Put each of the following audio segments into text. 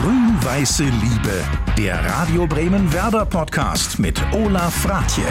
Grün-Weiße Liebe, der Radio Bremen Werder Podcast mit Olaf Fratje.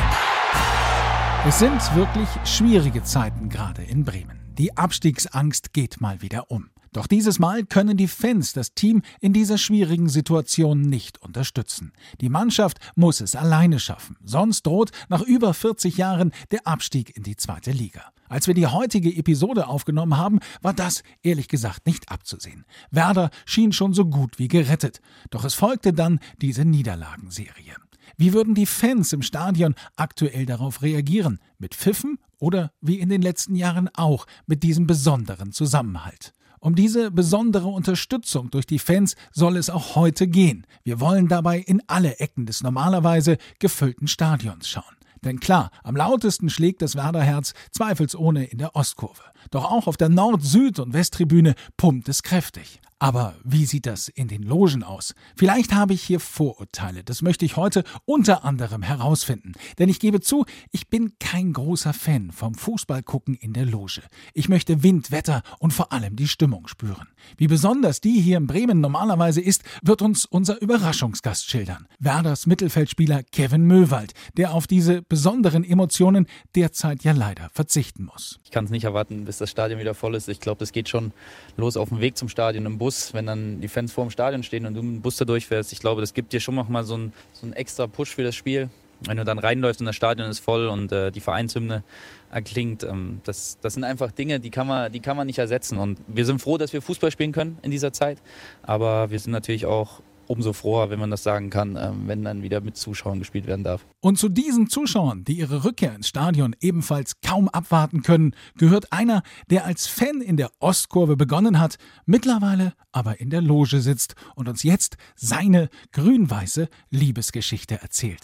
Es sind wirklich schwierige Zeiten gerade in Bremen. Die Abstiegsangst geht mal wieder um. Doch dieses Mal können die Fans das Team in dieser schwierigen Situation nicht unterstützen. Die Mannschaft muss es alleine schaffen, sonst droht nach über 40 Jahren der Abstieg in die zweite Liga. Als wir die heutige Episode aufgenommen haben, war das ehrlich gesagt nicht abzusehen. Werder schien schon so gut wie gerettet, doch es folgte dann diese Niederlagenserie. Wie würden die Fans im Stadion aktuell darauf reagieren? Mit Pfiffen oder wie in den letzten Jahren auch mit diesem besonderen Zusammenhalt? Um diese besondere Unterstützung durch die Fans soll es auch heute gehen. Wir wollen dabei in alle Ecken des normalerweise gefüllten Stadions schauen. Denn klar, am lautesten schlägt das Werderherz zweifelsohne in der Ostkurve. Doch auch auf der Nord-, Süd- und Westtribüne pumpt es kräftig. Aber wie sieht das in den Logen aus? Vielleicht habe ich hier Vorurteile. Das möchte ich heute unter anderem herausfinden. Denn ich gebe zu, ich bin kein großer Fan vom Fußballgucken in der Loge. Ich möchte Wind, Wetter und vor allem die Stimmung spüren. Wie besonders die hier in Bremen normalerweise ist, wird uns unser Überraschungsgast schildern. Werders Mittelfeldspieler Kevin Möwald, der auf diese besonderen Emotionen derzeit ja leider verzichten muss. Ich kann es nicht erwarten, bis das Stadion wieder voll ist. Ich glaube, das geht schon los auf dem Weg zum Stadion im Bus Bus, wenn dann die Fans vor dem Stadion stehen und du mit dem Bus da durchfährst. Ich glaube, das gibt dir schon noch mal so einen, so einen extra Push für das Spiel. Wenn du dann reinläufst und das Stadion ist voll und äh, die Vereinshymne erklingt, ähm, das, das sind einfach Dinge, die kann, man, die kann man nicht ersetzen. Und wir sind froh, dass wir Fußball spielen können in dieser Zeit. Aber wir sind natürlich auch umso froher, wenn man das sagen kann, ähm, wenn dann wieder mit Zuschauern gespielt werden darf. Und zu diesen Zuschauern, die ihre Rückkehr ins Stadion ebenfalls kaum abwarten können, gehört einer, der als Fan in der Ostkurve begonnen hat, mittlerweile aber in der Loge sitzt und uns jetzt seine grün-weiße Liebesgeschichte erzählt.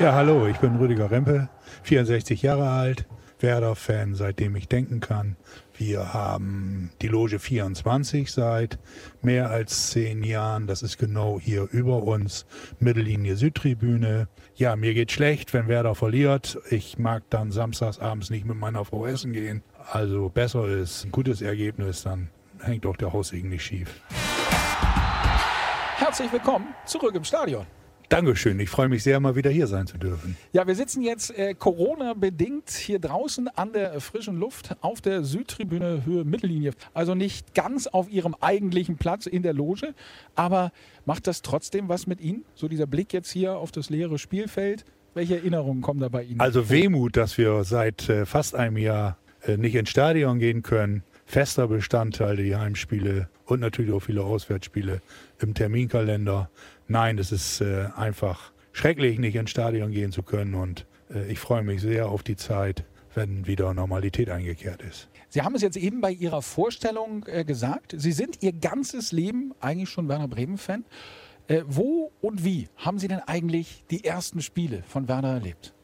Ja, hallo, ich bin Rüdiger Rempe, 64 Jahre alt, Werder-Fan, seitdem ich denken kann. Wir haben die Loge 24 seit mehr als zehn Jahren. Das ist genau hier über uns. Mittellinie Südtribüne. Ja, mir geht schlecht, wenn Werder verliert. Ich mag dann samstags abends nicht mit meiner Frau essen gehen. Also besser ist ein gutes Ergebnis, dann hängt auch der Haussegen nicht schief. Herzlich willkommen zurück im Stadion. Dankeschön. Ich freue mich sehr, mal wieder hier sein zu dürfen. Ja, wir sitzen jetzt äh, Corona-bedingt hier draußen an der frischen Luft auf der Südtribüne Höhe Mittellinie. Also nicht ganz auf Ihrem eigentlichen Platz in der Loge, aber macht das trotzdem was mit Ihnen? So dieser Blick jetzt hier auf das leere Spielfeld. Welche Erinnerungen kommen da bei Ihnen? Also Wehmut, dass wir seit äh, fast einem Jahr äh, nicht ins Stadion gehen können. Fester Bestandteil der Heimspiele und natürlich auch viele Auswärtsspiele im Terminkalender. Nein, es ist äh, einfach schrecklich, nicht ins Stadion gehen zu können und äh, ich freue mich sehr auf die Zeit, wenn wieder Normalität eingekehrt ist. Sie haben es jetzt eben bei Ihrer Vorstellung äh, gesagt. Sie sind Ihr ganzes Leben eigentlich schon Werner Bremen-Fan. Äh, wo und wie haben Sie denn eigentlich die ersten Spiele von Werner erlebt?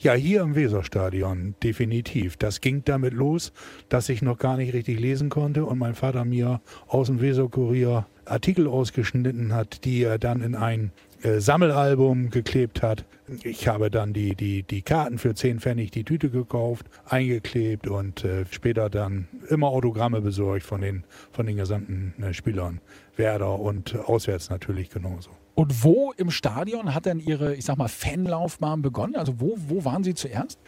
Ja, hier im Weserstadion, definitiv. Das ging damit los, dass ich noch gar nicht richtig lesen konnte und mein Vater mir aus dem Weserkurier Artikel ausgeschnitten hat, die er dann in ein äh, Sammelalbum geklebt hat. Ich habe dann die, die, die Karten für 10 Pfennig die Tüte gekauft, eingeklebt und äh, später dann immer Autogramme besorgt von den, von den gesamten äh, Spielern. Werder und auswärts natürlich genauso. Und wo im Stadion hat denn Ihre, ich sag mal, Fanlaufbahn begonnen? Also wo, wo waren Sie zuerst?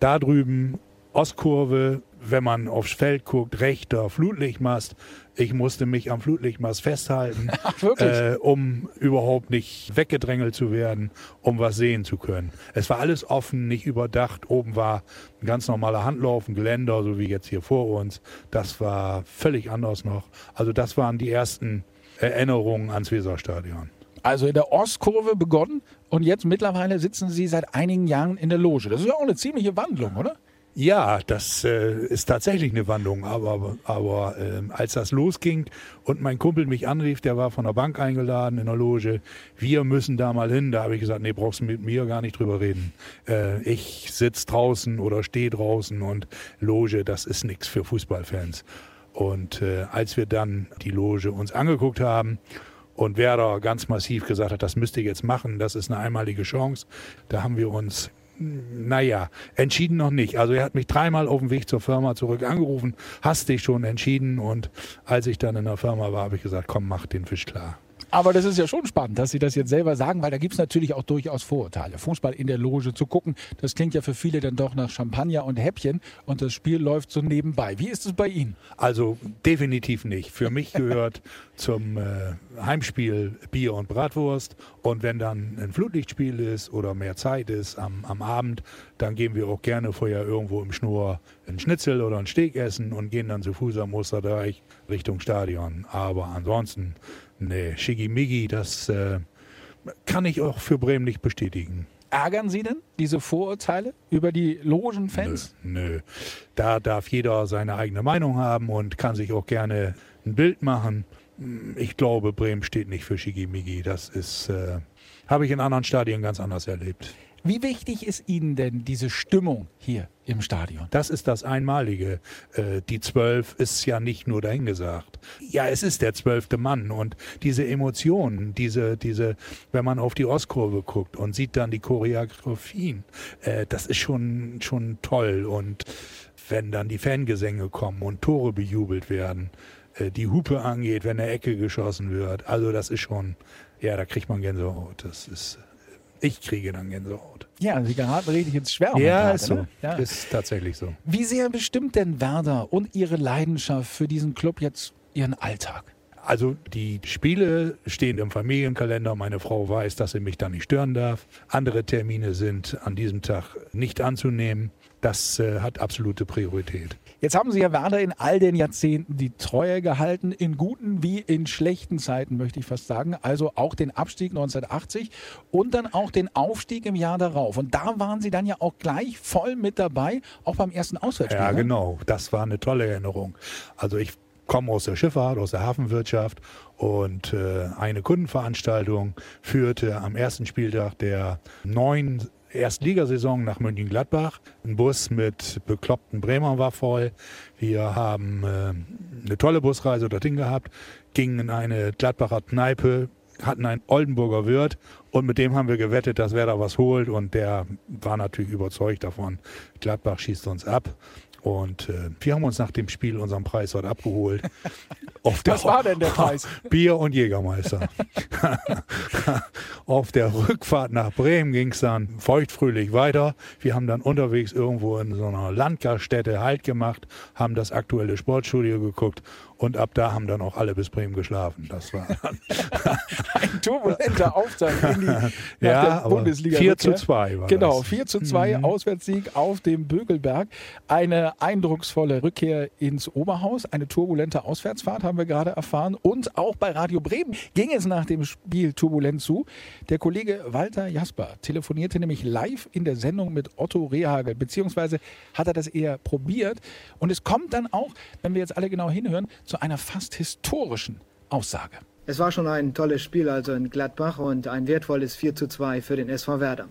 Da drüben, Ostkurve, wenn man aufs Feld guckt, rechter Flutlichtmast. Ich musste mich am Flutlichtmast festhalten, Ach, äh, um überhaupt nicht weggedrängelt zu werden, um was sehen zu können. Es war alles offen, nicht überdacht. Oben war ein ganz normaler Handlauf, ein Geländer, so wie jetzt hier vor uns. Das war völlig anders noch. Also das waren die ersten Erinnerungen ans Weserstadion. Also in der Ostkurve begonnen und jetzt mittlerweile sitzen Sie seit einigen Jahren in der Loge. Das ist ja auch eine ziemliche Wandlung, oder? Ja, das äh, ist tatsächlich eine Wandlung. Aber, aber äh, als das losging und mein Kumpel mich anrief, der war von der Bank eingeladen in der Loge, wir müssen da mal hin. Da habe ich gesagt, nee, brauchst du mit mir gar nicht drüber reden. Äh, ich sitze draußen oder stehe draußen und Loge, das ist nichts für Fußballfans. Und äh, als wir dann die Loge uns angeguckt haben und Werder ganz massiv gesagt hat, das müsst ihr jetzt machen, das ist eine einmalige Chance. Da haben wir uns naja, entschieden noch nicht. Also er hat mich dreimal auf dem Weg zur Firma zurück angerufen, hast dich schon entschieden und als ich dann in der Firma war, habe ich gesagt, komm, mach den Fisch klar. Aber das ist ja schon spannend, dass Sie das jetzt selber sagen, weil da gibt es natürlich auch durchaus Vorurteile. Fußball in der Loge zu gucken, das klingt ja für viele dann doch nach Champagner und Häppchen und das Spiel läuft so nebenbei. Wie ist es bei Ihnen? Also definitiv nicht. Für mich gehört zum äh, Heimspiel Bier und Bratwurst und wenn dann ein Flutlichtspiel ist oder mehr Zeit ist am, am Abend, dann gehen wir auch gerne vorher irgendwo im Schnur ein Schnitzel oder ein Steak essen und gehen dann zu Fuß am Osterdeich Richtung Stadion. Aber ansonsten Nee, Schigimigi, das äh, kann ich auch für Bremen nicht bestätigen. Ärgern Sie denn diese Vorurteile über die Logenfans? Nö, nö. Da darf jeder seine eigene Meinung haben und kann sich auch gerne ein Bild machen. Ich glaube, Bremen steht nicht für Schigimigi. Das ist, äh, habe ich in anderen Stadien ganz anders erlebt. Wie wichtig ist Ihnen denn diese Stimmung hier im Stadion? Das ist das Einmalige. Äh, die Zwölf ist ja nicht nur dahingesagt. Ja, es ist der zwölfte Mann und diese Emotionen, diese, diese, wenn man auf die Ostkurve guckt und sieht dann die Choreografien, äh, das ist schon, schon toll. Und wenn dann die Fangesänge kommen und Tore bejubelt werden, äh, die Hupe angeht, wenn eine Ecke geschossen wird, also das ist schon, ja, da kriegt man Gänsehaut. Das ist ich kriege dann Gänsehaut. Ja, Sie geraten richtig ins Schwärmen. Ja, gerade, ist so. Ne? Ja. Ist tatsächlich so. Wie sehr bestimmt denn Werder und Ihre Leidenschaft für diesen Club jetzt Ihren Alltag? Also die Spiele stehen im Familienkalender. Meine Frau weiß, dass sie mich da nicht stören darf. Andere Termine sind an diesem Tag nicht anzunehmen. Das äh, hat absolute Priorität. Jetzt haben Sie ja Werder in all den Jahrzehnten die Treue gehalten, in guten wie in schlechten Zeiten, möchte ich fast sagen. Also auch den Abstieg 1980 und dann auch den Aufstieg im Jahr darauf. Und da waren Sie dann ja auch gleich voll mit dabei, auch beim ersten Auswärtsspiel. Ja, ne? genau. Das war eine tolle Erinnerung. Also ich komme aus der Schifffahrt, aus der Hafenwirtschaft und äh, eine Kundenveranstaltung führte am ersten Spieltag der neuen Erstligasaison nach Mönchengladbach. Ein Bus mit bekloppten Bremer war voll. Wir haben äh, eine tolle Busreise dorthin gehabt, gingen in eine Gladbacher Kneipe, hatten einen Oldenburger Wirt und mit dem haben wir gewettet, dass wer da was holt und der war natürlich überzeugt davon, Gladbach schießt uns ab. Und äh, wir haben uns nach dem Spiel unseren Preis dort abgeholt. Was war denn der Preis? Bier und Jägermeister. Auf der Rückfahrt nach Bremen ging es dann feuchtfröhlich weiter. Wir haben dann unterwegs irgendwo in so einer Landgaststätte Halt gemacht, haben das aktuelle Sportstudio geguckt und ab da haben dann auch alle bis Bremen geschlafen. Das war ein turbulenter Auftakt in die ja, Bundesliga. 4 zu 2 war Genau, 4 zu 2 mhm. Auswärtssieg auf dem Bögelberg. Eine eindrucksvolle Rückkehr ins Oberhaus, eine turbulente Auswärtsfahrt haben wir gerade erfahren. Und auch bei Radio Bremen ging es nach dem Spiel turbulent zu. Der Kollege Walter Jasper telefonierte nämlich live in der Sendung mit Otto Rehagel, beziehungsweise hat er das eher probiert. Und es kommt dann auch, wenn wir jetzt alle genau hinhören, zu einer fast historischen Aussage. Es war schon ein tolles Spiel also in Gladbach und ein wertvolles 4 zu 2 für den SV Werder.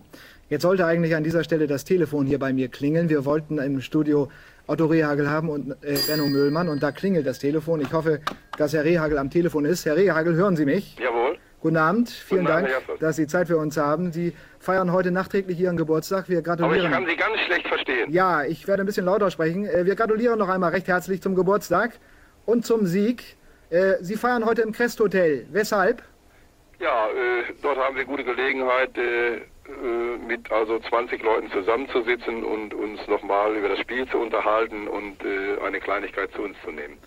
Jetzt sollte eigentlich an dieser Stelle das Telefon hier bei mir klingeln. Wir wollten im Studio Otto Rehagel haben und äh, Benno Müllmann und da klingelt das Telefon. Ich hoffe, dass Herr Rehagel am Telefon ist. Herr Rehagel, hören Sie mich? Jawohl. Guten Abend, vielen Guten Dank, Abend, dass Sie Zeit für uns haben. Sie feiern heute nachträglich Ihren Geburtstag. Wir gratulieren. Aber ich kann Sie ganz schlecht verstehen. Ja, ich werde ein bisschen lauter sprechen. Äh, wir gratulieren noch einmal recht herzlich zum Geburtstag und zum Sieg. Äh, Sie feiern heute im Crest Hotel. Weshalb? Ja, äh, dort haben wir gute Gelegenheit, äh, äh mit also 20 Leuten zusammenzusitzen und uns nochmal über das Spiel zu unterhalten und äh, eine Kleinigkeit zu uns zu nehmen.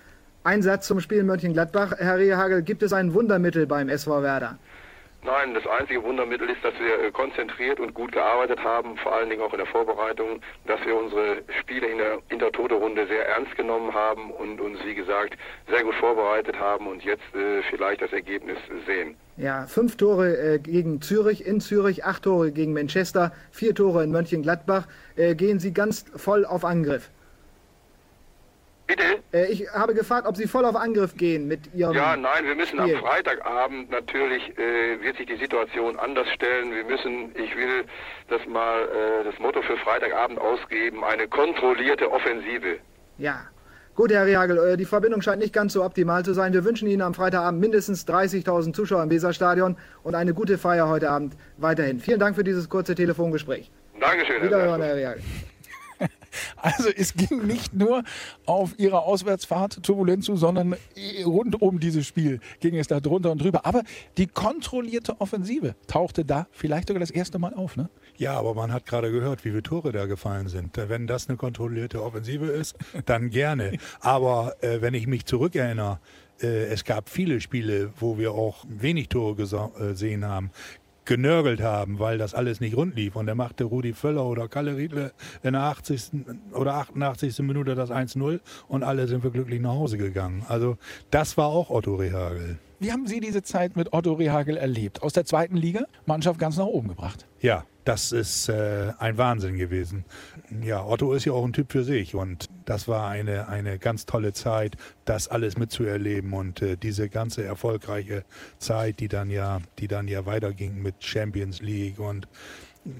Ein Satz zum Spiel Mönchengladbach. Herr Rehagel, gibt es ein Wundermittel beim SV Werder? Nein, das einzige Wundermittel ist, dass wir äh, konzentriert und gut gearbeitet haben, vor allen Dingen auch in der Vorbereitung, dass wir unsere Spiele in der Intertote-Runde sehr ernst genommen haben und uns, wie gesagt, sehr gut vorbereitet haben und jetzt äh, vielleicht das Ergebnis sehen. Ja, fünf Tore äh, gegen Zürich in Zürich, acht Tore gegen Manchester, vier Tore in Mönchengladbach. Äh, gehen Sie ganz voll auf Angriff? Bitte? Äh, ich habe gefragt, ob Sie voll auf Angriff gehen mit Ihrem. Ja, nein, wir müssen Spiel. am Freitagabend natürlich, äh, wird sich die Situation anders stellen. Wir müssen, ich will das mal, äh, das Motto für Freitagabend ausgeben, eine kontrollierte Offensive. Ja. Gut, Herr Rehagel, äh, die Verbindung scheint nicht ganz so optimal zu sein. Wir wünschen Ihnen am Freitagabend mindestens 30.000 Zuschauer im Weserstadion und eine gute Feier heute Abend weiterhin. Vielen Dank für dieses kurze Telefongespräch. Dankeschön. Wiederhören, Herr Reagel. Also es ging nicht nur auf ihrer Auswärtsfahrt turbulent zu, sondern rund um dieses Spiel ging es da drunter und drüber. Aber die kontrollierte Offensive tauchte da vielleicht sogar das erste Mal auf, ne? Ja, aber man hat gerade gehört, wie viele Tore da gefallen sind. Wenn das eine kontrollierte Offensive ist, dann gerne. Aber äh, wenn ich mich zurückerinnere, äh, es gab viele Spiele, wo wir auch wenig Tore gesehen äh, haben genörgelt haben, weil das alles nicht rund lief. Und er machte Rudi Völler oder Kalle Riedle in der 80. oder 88. Minute das 1-0 und alle sind wir glücklich nach Hause gegangen. Also das war auch Otto Rehagel. Wie haben Sie diese Zeit mit Otto Rehagel erlebt? Aus der zweiten Liga, Mannschaft ganz nach oben gebracht. Ja, das ist äh, ein Wahnsinn gewesen. Ja, Otto ist ja auch ein Typ für sich und das war eine, eine ganz tolle Zeit, das alles mitzuerleben und äh, diese ganze erfolgreiche Zeit, die dann ja, die dann ja weiterging mit Champions League und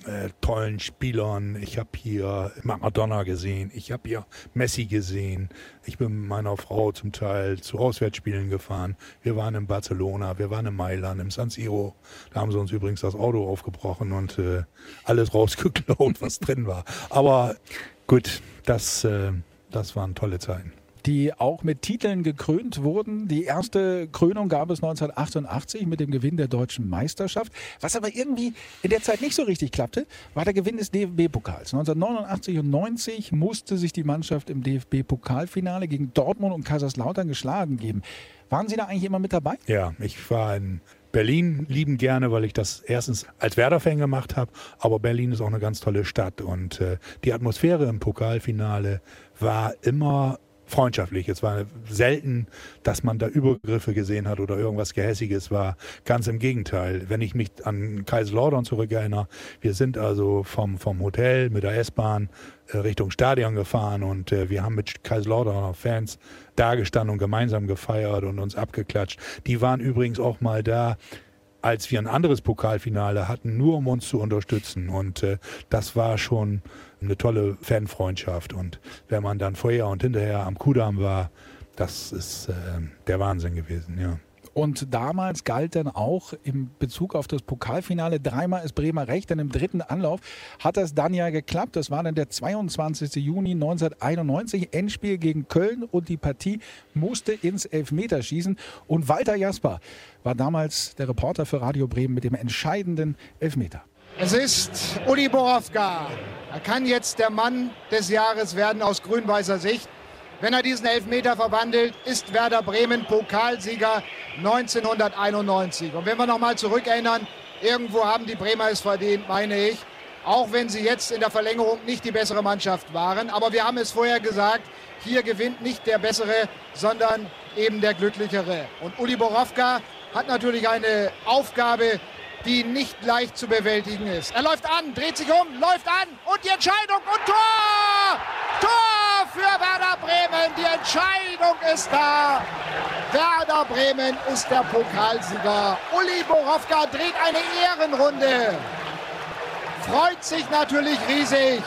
äh, tollen Spielern. Ich habe hier Maradona gesehen, ich habe hier Messi gesehen. Ich bin mit meiner Frau zum Teil zu Auswärtsspielen gefahren. Wir waren in Barcelona, wir waren in Mailand, im San Siro. Da haben sie uns übrigens das Auto aufgebrochen und äh, alles rausgeklaut, was drin war. Aber gut, das, äh, das waren tolle Zeiten die auch mit Titeln gekrönt wurden. Die erste Krönung gab es 1988 mit dem Gewinn der deutschen Meisterschaft. Was aber irgendwie in der Zeit nicht so richtig klappte, war der Gewinn des DFB-Pokals. 1989 und 90 musste sich die Mannschaft im DFB-Pokalfinale gegen Dortmund und Kaiserslautern geschlagen geben. Waren Sie da eigentlich immer mit dabei? Ja, ich war in Berlin lieben gerne, weil ich das erstens als Werder-Fan gemacht habe, aber Berlin ist auch eine ganz tolle Stadt und äh, die Atmosphäre im Pokalfinale war immer freundschaftlich. Es war selten, dass man da Übergriffe gesehen hat oder irgendwas Gehässiges war. Ganz im Gegenteil. Wenn ich mich an Kaiserslautern zurückerinnere, wir sind also vom, vom Hotel mit der S-Bahn äh, Richtung Stadion gefahren und äh, wir haben mit Kaiserslauterner Fans dagestanden und gemeinsam gefeiert und uns abgeklatscht. Die waren übrigens auch mal da, als wir ein anderes Pokalfinale hatten, nur um uns zu unterstützen. Und äh, das war schon eine tolle Fanfreundschaft. Und wenn man dann vorher und hinterher am Kudamm war, das ist äh, der Wahnsinn gewesen, ja. Und damals galt dann auch im Bezug auf das Pokalfinale, dreimal ist Bremer recht, denn im dritten Anlauf hat das dann ja geklappt. Das war dann der 22. Juni 1991, Endspiel gegen Köln und die Partie musste ins Elfmeterschießen. Und Walter Jasper war damals der Reporter für Radio Bremen mit dem entscheidenden Elfmeter. Es ist Uli Borowka. Er kann jetzt der Mann des Jahres werden aus grün-weißer Sicht. Wenn er diesen Elfmeter verwandelt, ist Werder Bremen Pokalsieger 1991. Und wenn wir nochmal zurückerinnern, irgendwo haben die Bremer es verdient, meine ich. Auch wenn sie jetzt in der Verlängerung nicht die bessere Mannschaft waren. Aber wir haben es vorher gesagt, hier gewinnt nicht der Bessere, sondern eben der Glücklichere. Und Uli Borowka hat natürlich eine Aufgabe, die nicht leicht zu bewältigen ist. Er läuft an, dreht sich um, läuft an und die Entscheidung und Tor! Tor für Werder Bremen. Die Entscheidung ist da. Werder Bremen ist der Pokalsieger. Uli Borowka dreht eine Ehrenrunde. Freut sich natürlich riesig.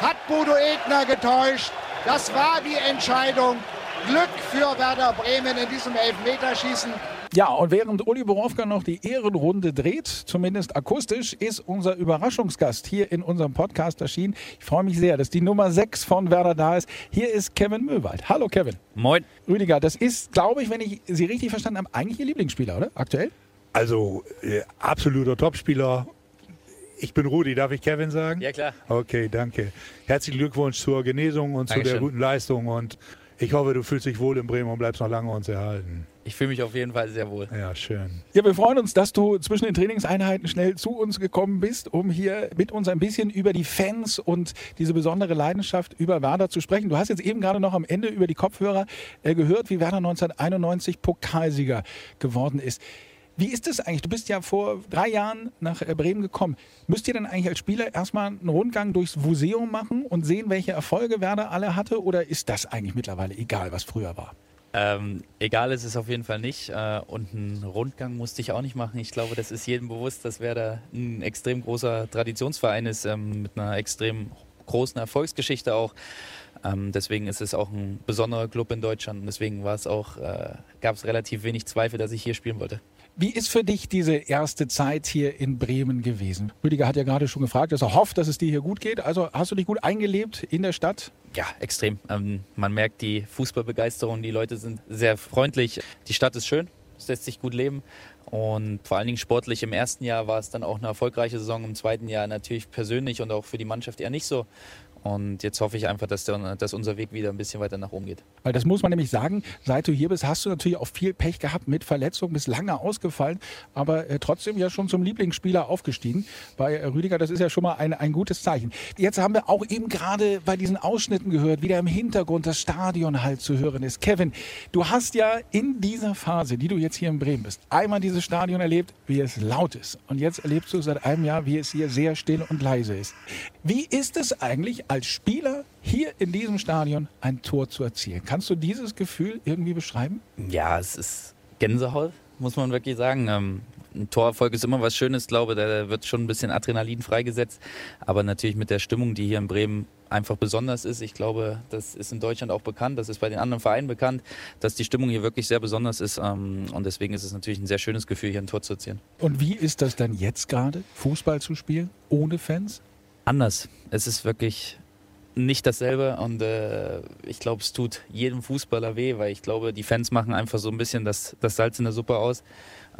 Hat Bodo Egner getäuscht. Das war die Entscheidung. Glück für Werder Bremen in diesem Elfmeterschießen. Ja, und während Uli Borowka noch die Ehrenrunde dreht, zumindest akustisch, ist unser Überraschungsgast hier in unserem Podcast erschienen. Ich freue mich sehr, dass die Nummer 6 von Werder da ist. Hier ist Kevin Möwald. Hallo Kevin. Moin. Rüdiger, das ist, glaube ich, wenn ich Sie richtig verstanden habe, eigentlich Ihr Lieblingsspieler, oder? Aktuell? Also äh, absoluter Topspieler. Ich bin Rudi, darf ich Kevin sagen? Ja, klar. Okay, danke. Herzlichen Glückwunsch zur Genesung und Dankeschön. zu der guten Leistung und ich hoffe, du fühlst dich wohl in Bremen und bleibst noch lange uns erhalten. Ich fühle mich auf jeden Fall sehr wohl. Ja, schön. Ja, wir freuen uns, dass du zwischen den Trainingseinheiten schnell zu uns gekommen bist, um hier mit uns ein bisschen über die Fans und diese besondere Leidenschaft über Werder zu sprechen. Du hast jetzt eben gerade noch am Ende über die Kopfhörer äh, gehört, wie Werder 1991 Pokalsieger geworden ist. Wie ist es eigentlich? Du bist ja vor drei Jahren nach äh, Bremen gekommen. Müsst ihr dann eigentlich als Spieler erstmal einen Rundgang durchs Museum machen und sehen, welche Erfolge Werder alle hatte? Oder ist das eigentlich mittlerweile egal, was früher war? Ähm, egal ist es auf jeden Fall nicht. Äh, und einen Rundgang musste ich auch nicht machen. Ich glaube, das ist jedem bewusst, dass Werder ein extrem großer Traditionsverein ist, ähm, mit einer extrem großen Erfolgsgeschichte auch. Ähm, deswegen ist es auch ein besonderer Club in Deutschland und deswegen äh, gab es relativ wenig Zweifel, dass ich hier spielen wollte. Wie ist für dich diese erste Zeit hier in Bremen gewesen? Rüdiger hat ja gerade schon gefragt, dass er hofft, dass es dir hier gut geht. Also hast du dich gut eingelebt in der Stadt? Ja, extrem. Ähm, man merkt die Fußballbegeisterung, die Leute sind sehr freundlich. Die Stadt ist schön, es lässt sich gut leben. Und vor allen Dingen sportlich im ersten Jahr war es dann auch eine erfolgreiche Saison, im zweiten Jahr natürlich persönlich und auch für die Mannschaft eher nicht so. Und jetzt hoffe ich einfach, dass, der, dass, unser Weg wieder ein bisschen weiter nach oben geht. Weil das muss man nämlich sagen, seit du hier bist, hast du natürlich auch viel Pech gehabt mit Verletzungen, bist lange ausgefallen, aber äh, trotzdem ja schon zum Lieblingsspieler aufgestiegen. Bei äh, Rüdiger, das ist ja schon mal ein, ein gutes Zeichen. Jetzt haben wir auch eben gerade bei diesen Ausschnitten gehört, wie da im Hintergrund das Stadion halt zu hören ist. Kevin, du hast ja in dieser Phase, die du jetzt hier in Bremen bist, einmal dieses Stadion erlebt, wie es laut ist. Und jetzt erlebst du seit einem Jahr, wie es hier sehr still und leise ist. Wie ist es eigentlich als Spieler hier in diesem Stadion ein Tor zu erzielen. Kannst du dieses Gefühl irgendwie beschreiben? Ja, es ist Gänsehaut, muss man wirklich sagen. Ähm, ein Torerfolg ist immer was Schönes, glaube da wird schon ein bisschen Adrenalin freigesetzt. Aber natürlich mit der Stimmung, die hier in Bremen einfach besonders ist. Ich glaube, das ist in Deutschland auch bekannt, das ist bei den anderen Vereinen bekannt, dass die Stimmung hier wirklich sehr besonders ist. Ähm, und deswegen ist es natürlich ein sehr schönes Gefühl, hier ein Tor zu erzielen. Und wie ist das dann jetzt gerade, Fußball zu spielen, ohne Fans? Anders. Es ist wirklich nicht dasselbe und äh, ich glaube, es tut jedem Fußballer weh, weil ich glaube, die Fans machen einfach so ein bisschen das, das Salz in der Suppe aus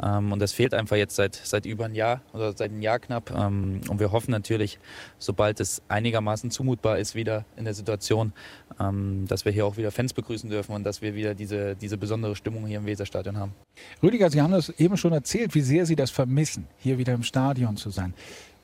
ähm, und das fehlt einfach jetzt seit, seit über ein Jahr oder seit einem Jahr knapp ähm, und wir hoffen natürlich, sobald es einigermaßen zumutbar ist wieder in der Situation, ähm, dass wir hier auch wieder Fans begrüßen dürfen und dass wir wieder diese, diese besondere Stimmung hier im Weserstadion haben. Rüdiger, Sie haben das eben schon erzählt, wie sehr Sie das vermissen, hier wieder im Stadion zu sein.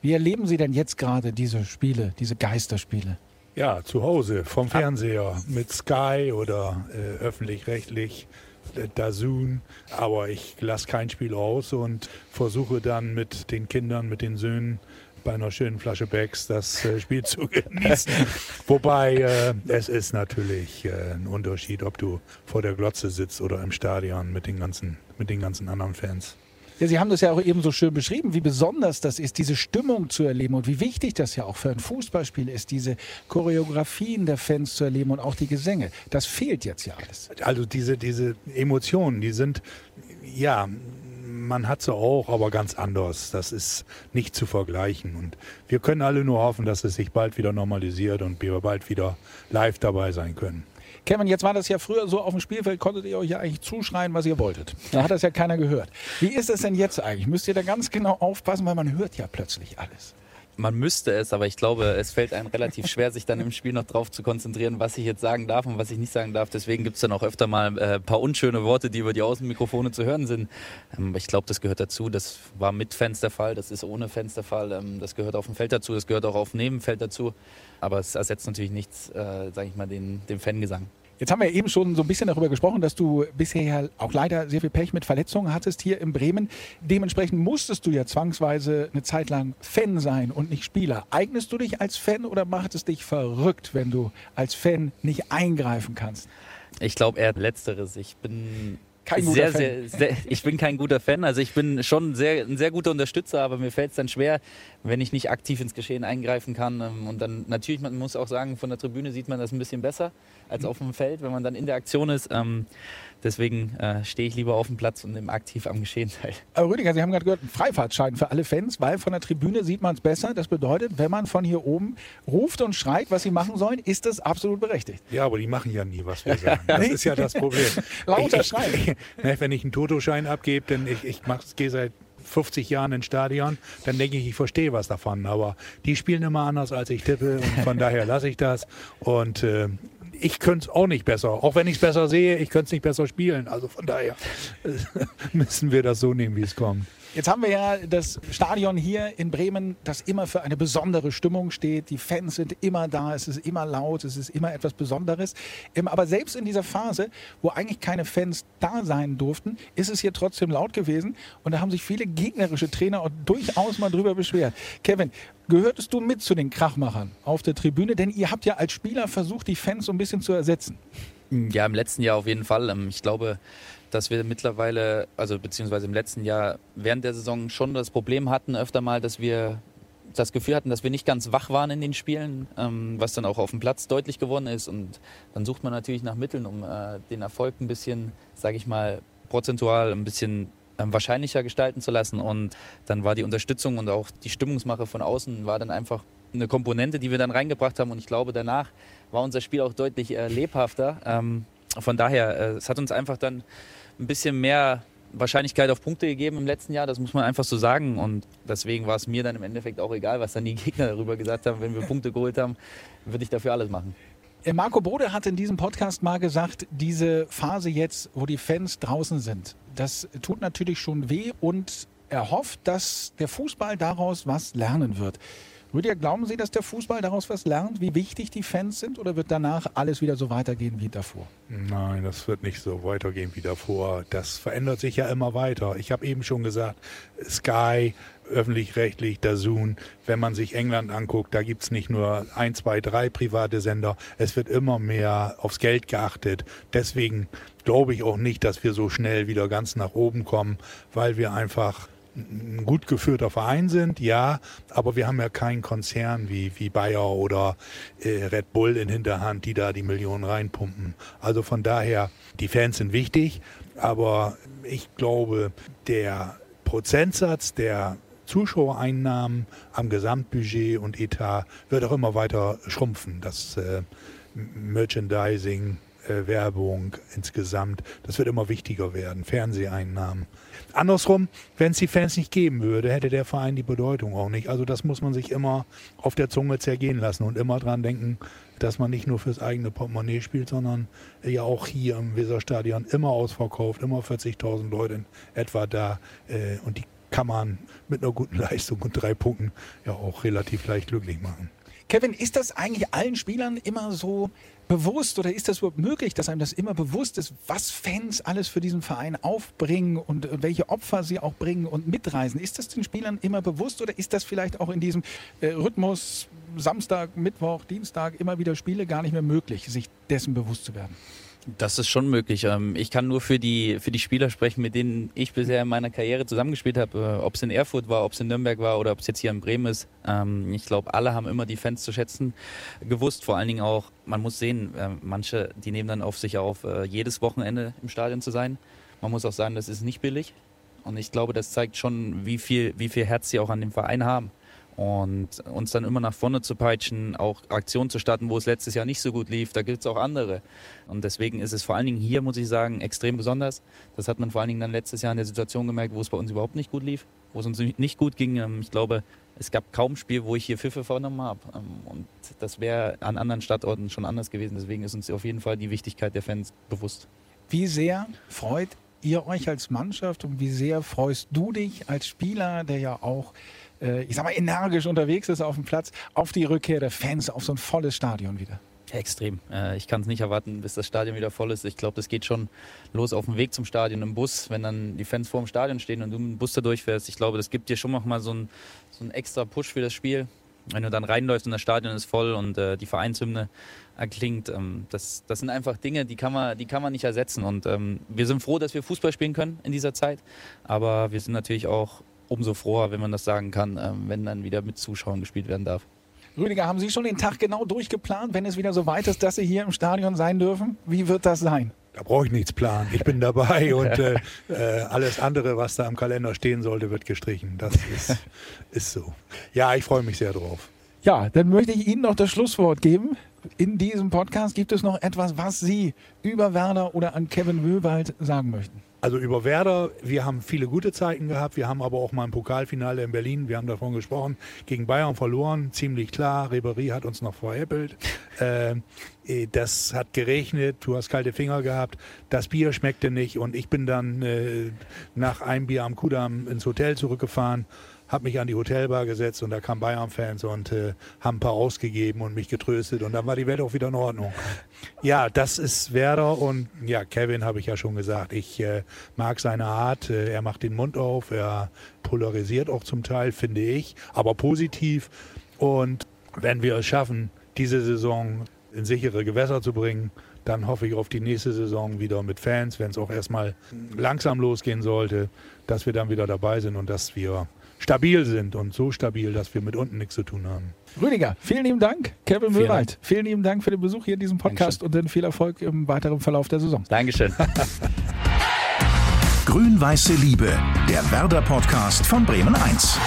Wie erleben Sie denn jetzt gerade diese Spiele, diese Geisterspiele? Ja, zu Hause vom Fernseher mit Sky oder äh, öffentlich-rechtlich. Äh, Dazun, aber ich lasse kein Spiel aus und versuche dann mit den Kindern, mit den Söhnen bei einer schönen Flasche Becks das äh, Spiel zu genießen. Wobei äh, es ist natürlich äh, ein Unterschied, ob du vor der Glotze sitzt oder im Stadion mit den ganzen, mit den ganzen anderen Fans. Ja, Sie haben das ja auch eben so schön beschrieben, wie besonders das ist, diese Stimmung zu erleben und wie wichtig das ja auch für ein Fußballspiel ist, diese Choreografien der Fans zu erleben und auch die Gesänge. Das fehlt jetzt ja alles. Also diese, diese Emotionen, die sind, ja, man hat sie auch, aber ganz anders. Das ist nicht zu vergleichen. Und wir können alle nur hoffen, dass es sich bald wieder normalisiert und wir bald wieder live dabei sein können. Kevin, jetzt war das ja früher so, auf dem Spielfeld konntet ihr euch ja eigentlich zuschreien, was ihr wolltet. Da hat das ja keiner gehört. Wie ist es denn jetzt eigentlich? Müsst ihr da ganz genau aufpassen, weil man hört ja plötzlich alles man müsste es, aber ich glaube, es fällt einem relativ schwer, sich dann im Spiel noch drauf zu konzentrieren, was ich jetzt sagen darf und was ich nicht sagen darf. Deswegen gibt es dann auch öfter mal äh, ein paar unschöne Worte, die über die Außenmikrofone zu hören sind. Ähm, ich glaube, das gehört dazu. Das war mit Fans der Fall, das ist ohne Fans der Fall. Ähm, das gehört auf dem Feld dazu, das gehört auch auf Nebenfeld dazu. Aber es ersetzt natürlich nichts, äh, sage ich mal, den, den Fangesang. Jetzt haben wir eben schon so ein bisschen darüber gesprochen, dass du bisher auch leider sehr viel Pech mit Verletzungen hattest hier in Bremen. Dementsprechend musstest du ja zwangsweise eine Zeit lang Fan sein und nicht Spieler. Eignest du dich als Fan oder macht es dich verrückt, wenn du als Fan nicht eingreifen kannst? Ich glaube eher letzteres. Ich bin kein guter sehr, Fan. Sehr, sehr, ich bin kein guter Fan. Also ich bin schon sehr, ein sehr guter Unterstützer, aber mir fällt es dann schwer, wenn ich nicht aktiv ins Geschehen eingreifen kann. Ähm, und dann natürlich, man muss auch sagen, von der Tribüne sieht man das ein bisschen besser als auf dem Feld, wenn man dann in der Aktion ist. Ähm, deswegen äh, stehe ich lieber auf dem Platz und nehme aktiv am Geschehen teil. Aber Rüdiger, Sie haben gerade gehört, ein Freifahrtschein für alle Fans, weil von der Tribüne sieht man es besser. Das bedeutet, wenn man von hier oben ruft und schreit, was sie machen sollen, ist das absolut berechtigt. Ja, aber die machen ja nie, was wir sagen. Das ist ja das Problem. Lauter Schreien. Wenn ich einen Totoschein abgebe, dann ich, ich gehe seit 50 Jahren ins Stadion, dann denke ich, ich verstehe was davon. Aber die spielen immer anders, als ich tippe. Und von daher lasse ich das. Und äh, ich könnte es auch nicht besser. Auch wenn ich es besser sehe, ich könnte es nicht besser spielen. Also von daher müssen wir das so nehmen, wie es kommt. Jetzt haben wir ja das Stadion hier in Bremen, das immer für eine besondere Stimmung steht. Die Fans sind immer da, es ist immer laut, es ist immer etwas Besonderes. Ähm, aber selbst in dieser Phase, wo eigentlich keine Fans da sein durften, ist es hier trotzdem laut gewesen. Und da haben sich viele gegnerische Trainer auch durchaus mal drüber beschwert. Kevin, gehörtest du mit zu den Krachmachern auf der Tribüne? Denn ihr habt ja als Spieler versucht, die Fans so ein bisschen zu ersetzen. Ja, im letzten Jahr auf jeden Fall. Ähm, ich glaube, dass wir mittlerweile, also beziehungsweise im letzten Jahr während der Saison schon das Problem hatten, öfter mal, dass wir das Gefühl hatten, dass wir nicht ganz wach waren in den Spielen, ähm, was dann auch auf dem Platz deutlich geworden ist. Und dann sucht man natürlich nach Mitteln, um äh, den Erfolg ein bisschen, sage ich mal, prozentual ein bisschen ähm, wahrscheinlicher gestalten zu lassen. Und dann war die Unterstützung und auch die Stimmungsmache von außen war dann einfach eine Komponente, die wir dann reingebracht haben. Und ich glaube, danach war unser Spiel auch deutlich äh, lebhafter. Ähm, von daher, äh, es hat uns einfach dann ein bisschen mehr Wahrscheinlichkeit auf Punkte gegeben im letzten Jahr, das muss man einfach so sagen. Und deswegen war es mir dann im Endeffekt auch egal, was dann die Gegner darüber gesagt haben. Wenn wir Punkte geholt haben, würde ich dafür alles machen. Äh, Marco Bode hat in diesem Podcast mal gesagt, diese Phase jetzt, wo die Fans draußen sind, das tut natürlich schon weh und er hofft, dass der Fußball daraus was lernen wird. Rüdiger, glauben Sie, dass der Fußball daraus was lernt, wie wichtig die Fans sind, oder wird danach alles wieder so weitergehen wie davor? Nein, das wird nicht so weitergehen wie davor. Das verändert sich ja immer weiter. Ich habe eben schon gesagt, Sky, öffentlich-rechtlich, Dazun, wenn man sich England anguckt, da gibt es nicht nur ein, zwei, drei private Sender, es wird immer mehr aufs Geld geachtet. Deswegen glaube ich auch nicht, dass wir so schnell wieder ganz nach oben kommen, weil wir einfach ein gut geführter Verein sind, ja, aber wir haben ja keinen Konzern wie, wie Bayer oder äh, Red Bull in Hinterhand, die da die Millionen reinpumpen. Also von daher, die Fans sind wichtig, aber ich glaube, der Prozentsatz der Zuschauereinnahmen am Gesamtbudget und Etat wird auch immer weiter schrumpfen. Das äh, Merchandising, äh, Werbung insgesamt, das wird immer wichtiger werden, Fernseheinnahmen. Andersrum, wenn es die Fans nicht geben würde, hätte der Verein die Bedeutung auch nicht. Also das muss man sich immer auf der Zunge zergehen lassen und immer dran denken, dass man nicht nur fürs eigene Portemonnaie spielt, sondern ja auch hier im Weserstadion immer ausverkauft, immer 40.000 Leute in etwa da äh, und die kann man mit einer guten Leistung und drei Punkten ja auch relativ leicht glücklich machen. Kevin, ist das eigentlich allen Spielern immer so bewusst oder ist das überhaupt möglich, dass einem das immer bewusst ist, was Fans alles für diesen Verein aufbringen und welche Opfer sie auch bringen und mitreisen? Ist das den Spielern immer bewusst oder ist das vielleicht auch in diesem äh, Rhythmus Samstag, Mittwoch, Dienstag immer wieder Spiele gar nicht mehr möglich, sich dessen bewusst zu werden? Das ist schon möglich. Ähm, ich kann nur für die, für die Spieler sprechen, mit denen ich bisher in meiner Karriere zusammengespielt habe. Äh, ob es in Erfurt war, ob es in Nürnberg war oder ob es jetzt hier in Bremen ist. Ähm, ich glaube, alle haben immer die Fans zu schätzen gewusst. Vor allen Dingen auch, man muss sehen, ähm, manche, die nehmen dann auf sich auf, äh, jedes Wochenende im Stadion zu sein. Man muss auch sagen, das ist nicht billig. Und ich glaube, das zeigt schon, wie viel, wie viel Herz sie auch an dem Verein haben und uns dann immer nach vorne zu peitschen, auch Aktionen zu starten, wo es letztes Jahr nicht so gut lief, da gibt es auch andere. Und deswegen ist es vor allen Dingen hier, muss ich sagen, extrem besonders. Das hat man vor allen Dingen dann letztes Jahr in der Situation gemerkt, wo es bei uns überhaupt nicht gut lief, wo es uns nicht gut ging. Ähm, ich glaube, es gab kaum Spiel, wo ich hier Pfiffe vorgenommen habe. Ähm, und das wäre an anderen Standorten schon anders gewesen. Deswegen ist uns auf jeden Fall die Wichtigkeit der Fans bewusst. Wie sehr freut ihr euch als Mannschaft und wie sehr freust du dich als Spieler, der ja auch äh, ich sag mal, energisch unterwegs ist auf dem Platz, auf die Rückkehr der Fans, auf so ein volles Stadion wieder? Extrem. Äh, ich kann es nicht erwarten, bis das Stadion wieder voll ist. Ich glaube, das geht schon los auf dem Weg zum Stadion im Bus, wenn dann die Fans vor dem Stadion stehen und du mit dem Bus da durchfährst. Ich glaube, das gibt dir schon noch mal so einen so extra Push für das Spiel. Wenn du dann reinläufst und das Stadion ist voll und äh, die Vereinshymne erklingt, ähm, das, das sind einfach Dinge, die kann man, die kann man nicht ersetzen. Und ähm, wir sind froh, dass wir Fußball spielen können in dieser Zeit. Aber wir sind natürlich auch umso froher, wenn man das sagen kann, ähm, wenn dann wieder mit Zuschauern gespielt werden darf. Rüdiger, haben Sie schon den Tag genau durchgeplant, wenn es wieder so weit ist, dass Sie hier im Stadion sein dürfen? Wie wird das sein? Da brauche ich nichts planen. Ich bin dabei und äh, äh, alles andere, was da im Kalender stehen sollte, wird gestrichen. Das ist, ist so. Ja, ich freue mich sehr drauf. Ja, dann möchte ich Ihnen noch das Schlusswort geben. In diesem Podcast gibt es noch etwas, was Sie über Werder oder an Kevin Möwald sagen möchten. Also über Werder, wir haben viele gute Zeiten gehabt. Wir haben aber auch mal ein Pokalfinale in Berlin, wir haben davon gesprochen, gegen Bayern verloren. Ziemlich klar. Ribery hat uns noch veräppelt. Ähm, äh, das hat geregnet, du hast kalte Finger gehabt. Das Bier schmeckte nicht und ich bin dann äh, nach einem Bier am Kudamm ins Hotel zurückgefahren habe mich an die Hotelbar gesetzt und da kamen Bayern-Fans und äh, haben ein paar ausgegeben und mich getröstet und dann war die Welt auch wieder in Ordnung. Ja, das ist Werder und ja, Kevin habe ich ja schon gesagt. Ich äh, mag seine Art. Äh, er macht den Mund auf, er polarisiert auch zum Teil, finde ich, aber positiv. Und wenn wir es schaffen, diese Saison in sichere Gewässer zu bringen, dann hoffe ich auf die nächste Saison wieder mit Fans, wenn es auch erstmal langsam losgehen sollte, dass wir dann wieder dabei sind und dass wir stabil sind und so stabil, dass wir mit unten nichts zu tun haben. Rüdiger, vielen lieben Dank. Kevin Müllwald, vielen lieben Dank für den Besuch hier in diesem Podcast Dankeschön. und dann viel Erfolg im weiteren Verlauf der Saison. Dankeschön. Grün-Weiße Liebe, der Werder-Podcast von Bremen 1.